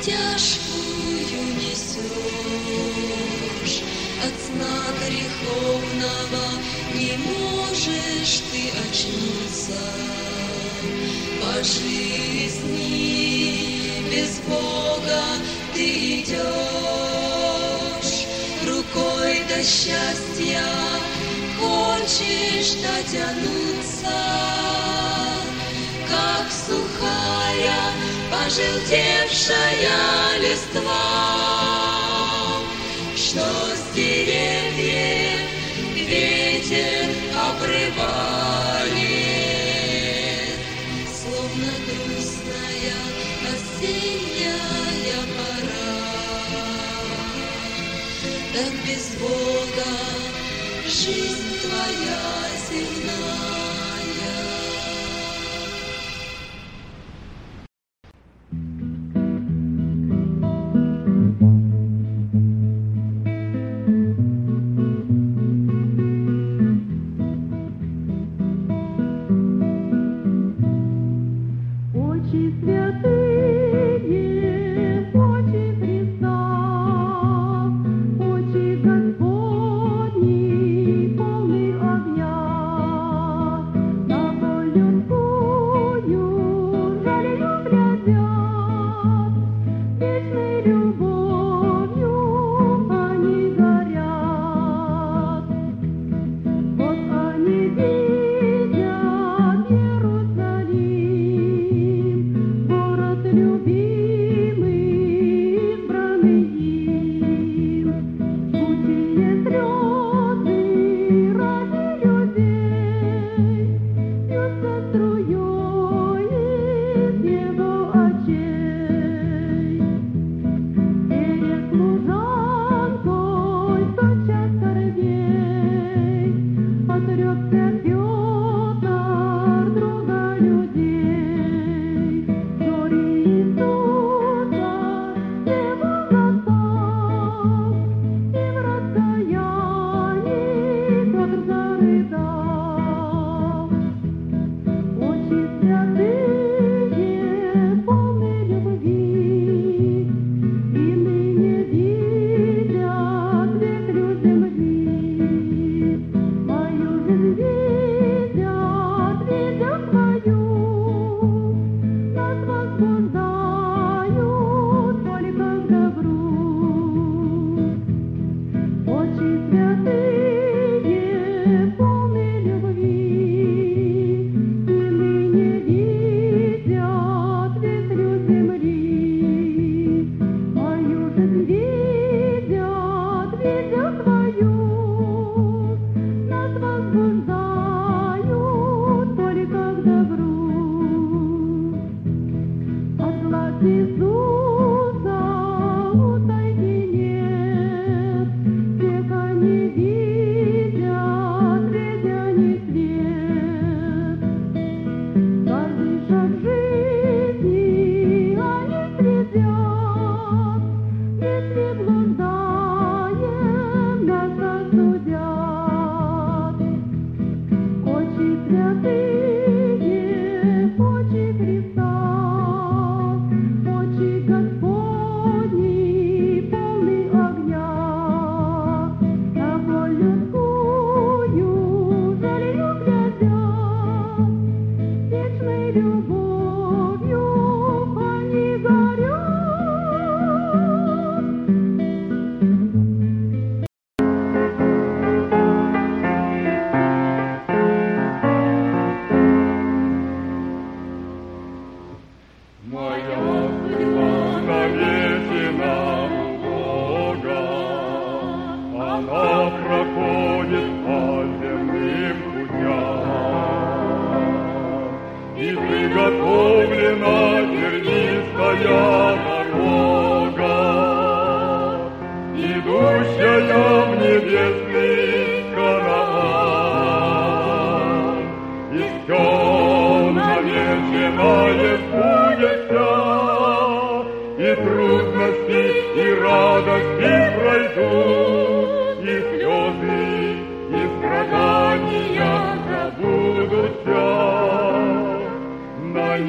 тяжкую несешь, от сна греховного не можешь ты очнуться. По жизни без Бога ты идешь. Рукой до счастья хочешь дотянуться, как сухая, пожелтевшая листва, что с деревьев ветер обрывает, словно грустная осенняя пора. Так без Бога жизнь твоя земная.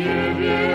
На небе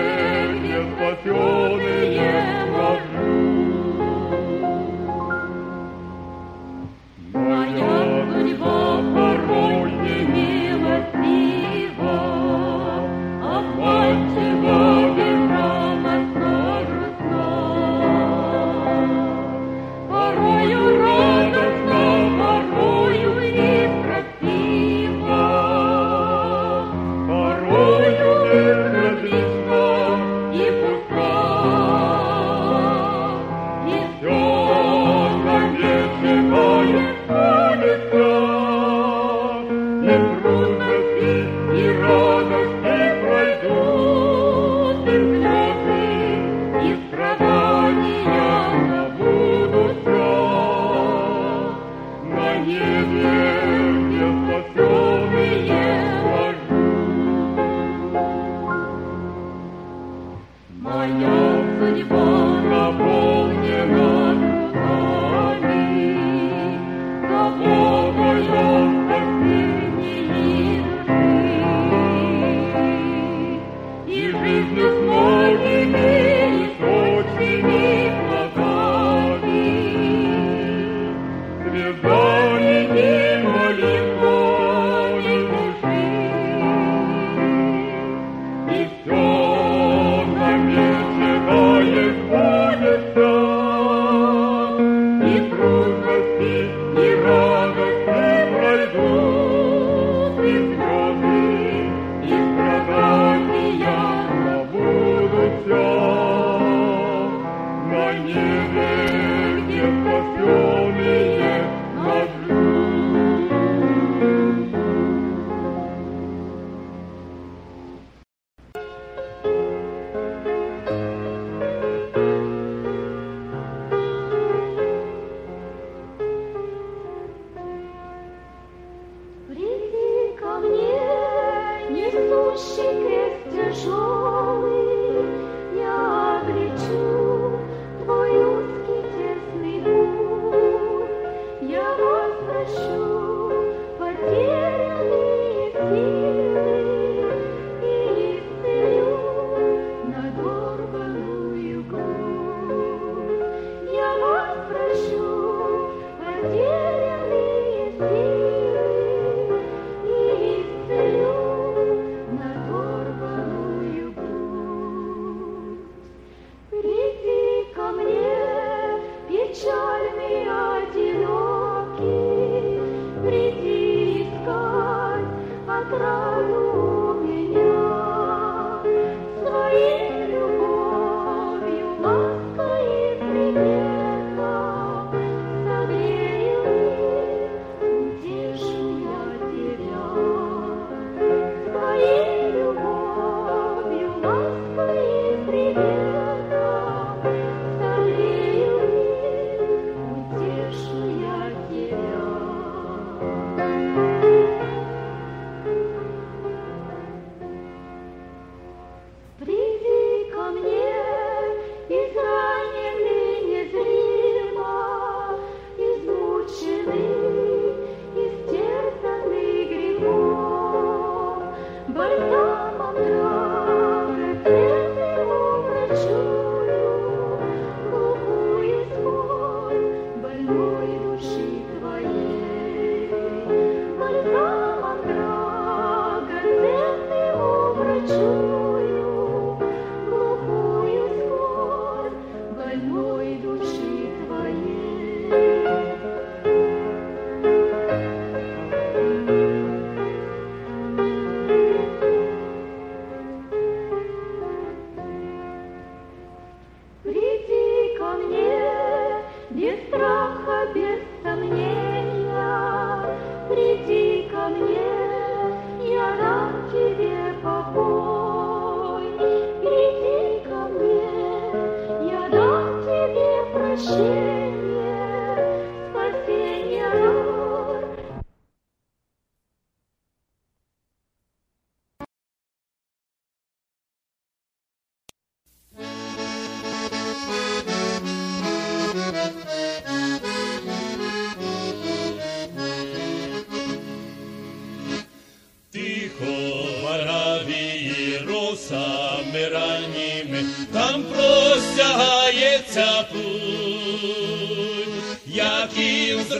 Christ.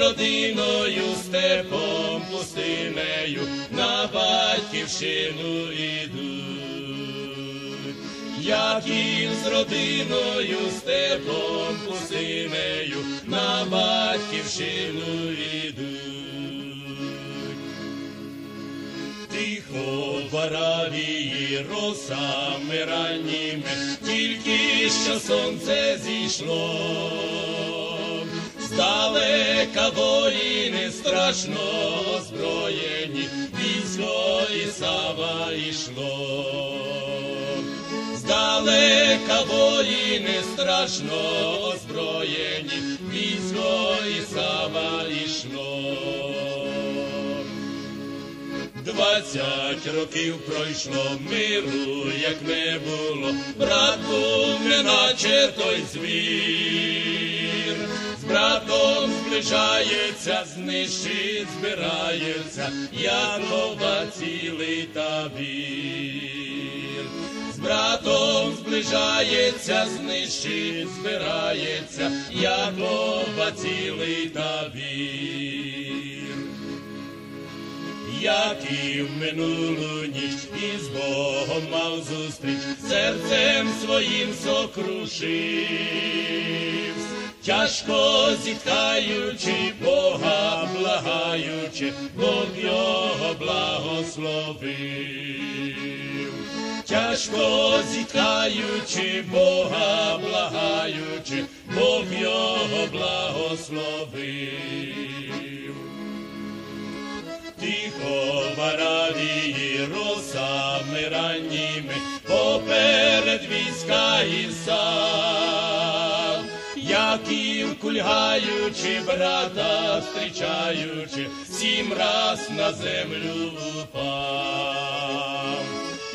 Родиною степом пустинею на батьківщину ідуть, яким з родиною степом пустинею на батьківщину ідуть. Тихо в росами ранніми, тільки що сонце зійшло, здалека воїни страшно озброєні, військо Ісава йшло, здалека воїни страшно озброєні, військо Ісава йшло. Двадцять років пройшло миру, як не було, брат був неначе той звір, братом зближається, знищить, збирається, Якова цілий табір. З братом зближається, знищить, збирається, Якова цілий табір як і в минулу ніч із Богом мав зустріч, серцем своїм сокрушив, тяжко зітхаючи, Бога благаючи, Бог його благословив. Тяжко зітхаючи, Бога благаючи, Бог його благословив. Тихо в Аравії росами ранніми поперед війська Ісав, Яків кульгаючи, брата зустрічаючи, сім раз на землю упав.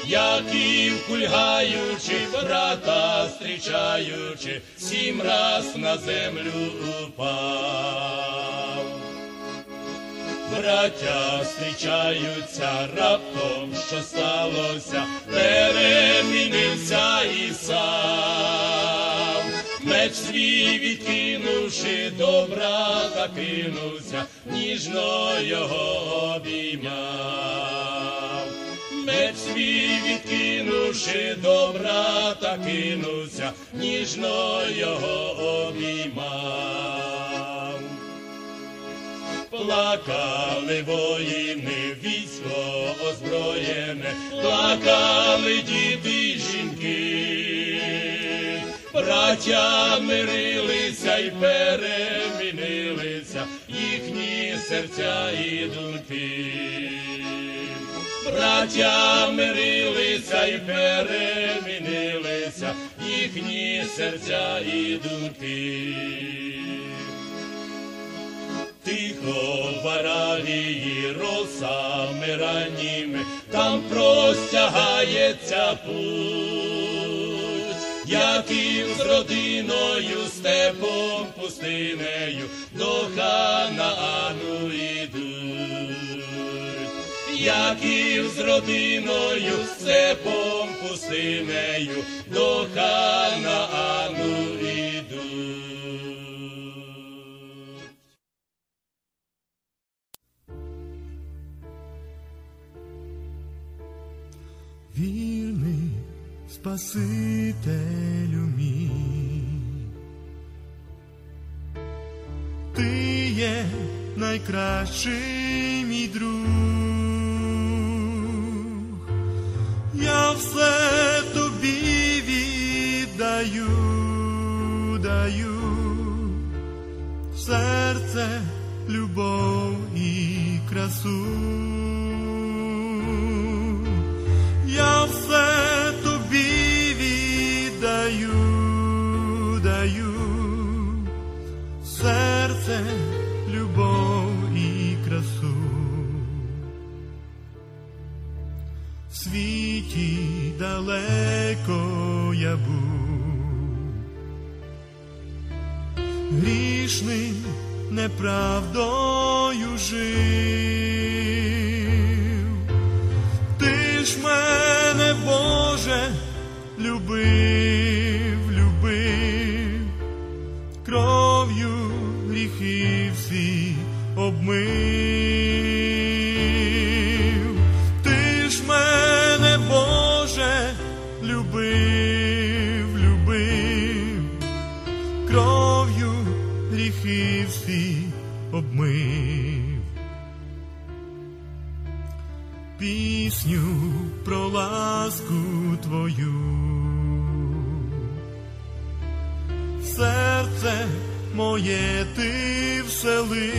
Яків кульгаючи, брата зустрічаючи, сім раз на землю упав. Браття зустрічаються раптом, що сталося, перемінився і сам. Меч свій відкинувши, до брата кинувся, ніжно його обіймав. Меч свій відкинувши, до брата кинувся, ніжно його обіймав. Плакали воїни, військо озброєне, плакали діти браття мирилися й перемінилися, їхні серця і думки. Браття мирилися й перемінилися, їхні серця і думки. Тихо в Аравії росами ранніми, там простягається путь, яким з родиною степом пустинею до Ханаану ідуть, яким з родиною степом пустинею до Ханаану ідуть. Вірний Спасителю мій, ти є найкращий мій друг, я все тобі віддаю, даю. Серце, любов і красу. Я все тобі серце, любов і красу. В світі далеко я був, грішним неправдою жив. Ти ж мене, Боже, любив, обмив. Ти ж мене, Боже, любив, любив, кров'ю гріхи всі обмив. Пісню про ласку твою. Серце моє ти всели,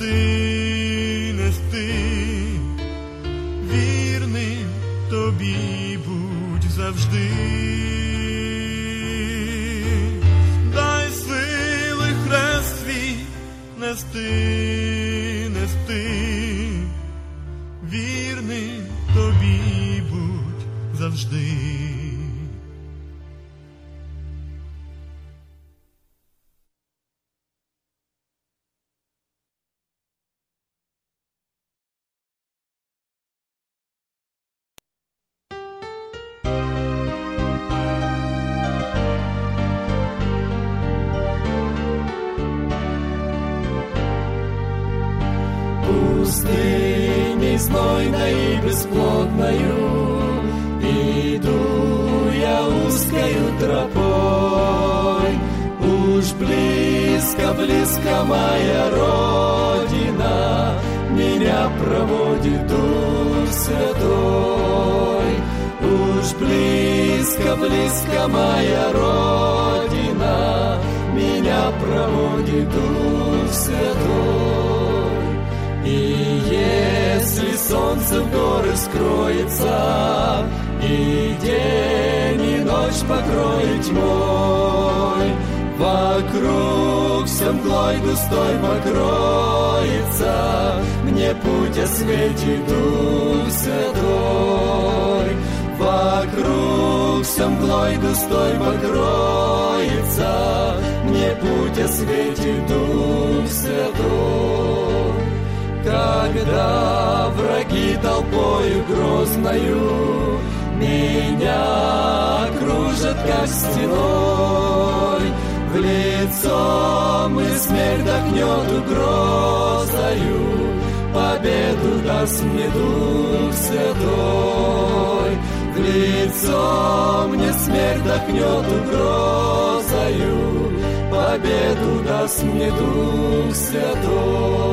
нести, нести, вірним тобі будь завжди. Дай сили хрест свій нести, густой покроется, Мне путь осветит Дух Святой. Когда враги толпою грозною Меня кружат, как стеной В лицо мы смерть дохнет угрозою Победу даст мне Дух Святой лицо мне смерть дохнет угрозою. Победу даст мне Дух Святой.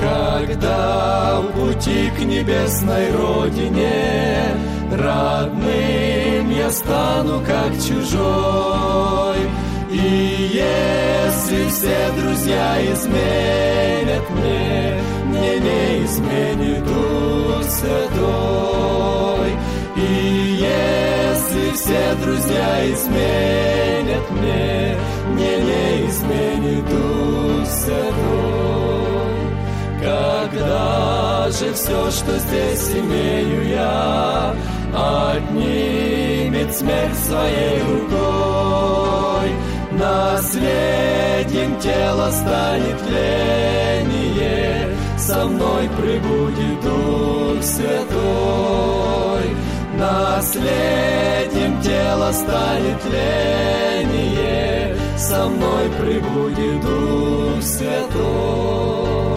Когда в пути к небесной родине Родным я стану как чужой И если все друзья изменят мне Мне не изменит Дух Святой И если все друзья изменят мне Мне не изменит Дух Святой когда же все, что здесь имею я, Отнимет смерть своей рукой, Наследием тела станет тление, Со мной прибудет Дух Святой. Наследием тела станет тление, Со мной прибудет Дух Святой.